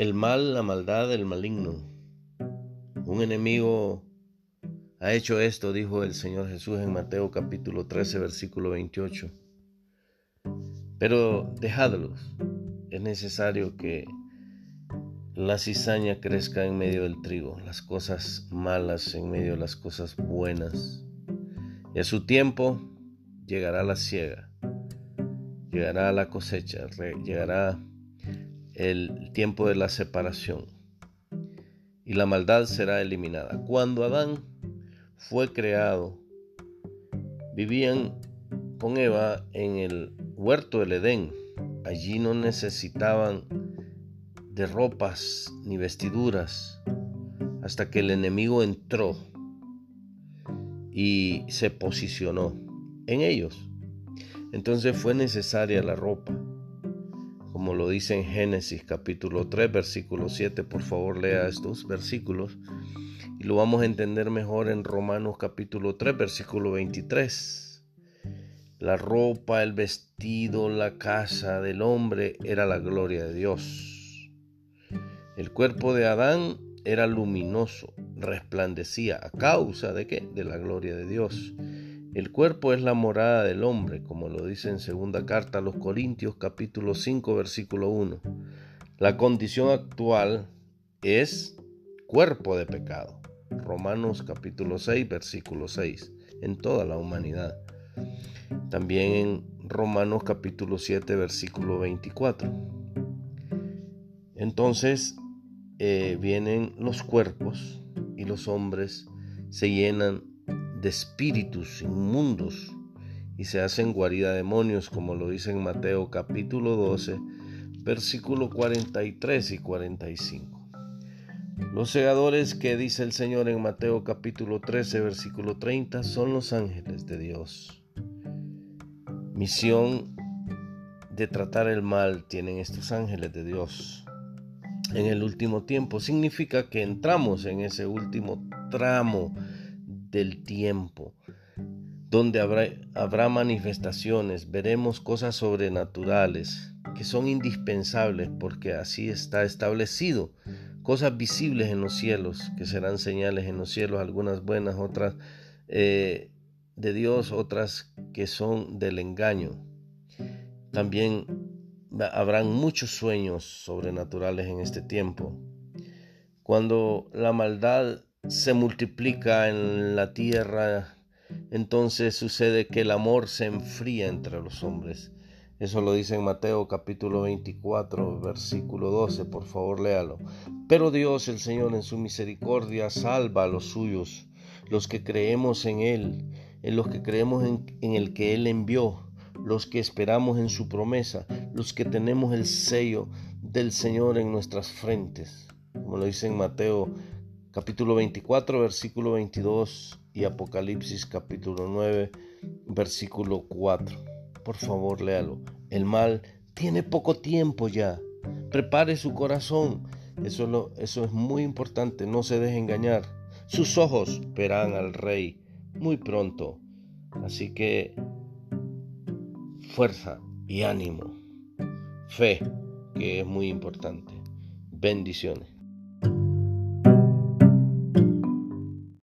el mal, la maldad, el maligno. Un enemigo ha hecho esto, dijo el Señor Jesús en Mateo capítulo 13, versículo 28. Pero dejadlos. Es necesario que la cizaña crezca en medio del trigo, las cosas malas en medio de las cosas buenas. Y a su tiempo llegará la siega, llegará la cosecha, llegará el tiempo de la separación y la maldad será eliminada. Cuando Adán fue creado, vivían con Eva en el huerto del Edén. Allí no necesitaban de ropas ni vestiduras hasta que el enemigo entró y se posicionó en ellos. Entonces fue necesaria la ropa. Como lo dice en Génesis capítulo 3, versículo 7, por favor lea estos versículos y lo vamos a entender mejor en Romanos capítulo 3, versículo 23. La ropa, el vestido, la casa del hombre era la gloria de Dios. El cuerpo de Adán era luminoso, resplandecía a causa de qué? De la gloria de Dios. El cuerpo es la morada del hombre, como lo dice en segunda carta a los Corintios capítulo 5 versículo 1. La condición actual es cuerpo de pecado. Romanos capítulo 6 versículo 6 en toda la humanidad. También en Romanos capítulo 7 versículo 24. Entonces eh, vienen los cuerpos y los hombres se llenan de espíritus inmundos y se hacen guarida de demonios, como lo dice en Mateo capítulo 12, versículo 43 y 45. Los segadores que dice el Señor en Mateo capítulo 13, versículo 30, son los ángeles de Dios misión de tratar el mal tienen estos ángeles de Dios en el último tiempo. Significa que entramos en ese último tramo del tiempo donde habrá, habrá manifestaciones, veremos cosas sobrenaturales que son indispensables porque así está establecido. Cosas visibles en los cielos, que serán señales en los cielos, algunas buenas, otras eh, de Dios, otras que son del engaño. También habrán muchos sueños sobrenaturales en este tiempo. Cuando la maldad se multiplica en la tierra, entonces sucede que el amor se enfría entre los hombres. Eso lo dice en Mateo capítulo 24, versículo 12, por favor léalo. Pero Dios el Señor en su misericordia salva a los suyos, los que creemos en Él en los que creemos en, el que Él envió, los que esperamos en su promesa, los que tenemos el sello del Señor en nuestras frentes, como lo dice en Mateo capítulo 24, versículo 22 y Apocalipsis capítulo 9, versículo 4. Por favor, léalo. El mal tiene poco tiempo ya. Prepare su corazón. Eso, eso es muy importante. No se deje engañar. Sus ojos verán al Rey muy pronto. Así que fuerza y ánimo, fe, que es muy importante. Bendiciones.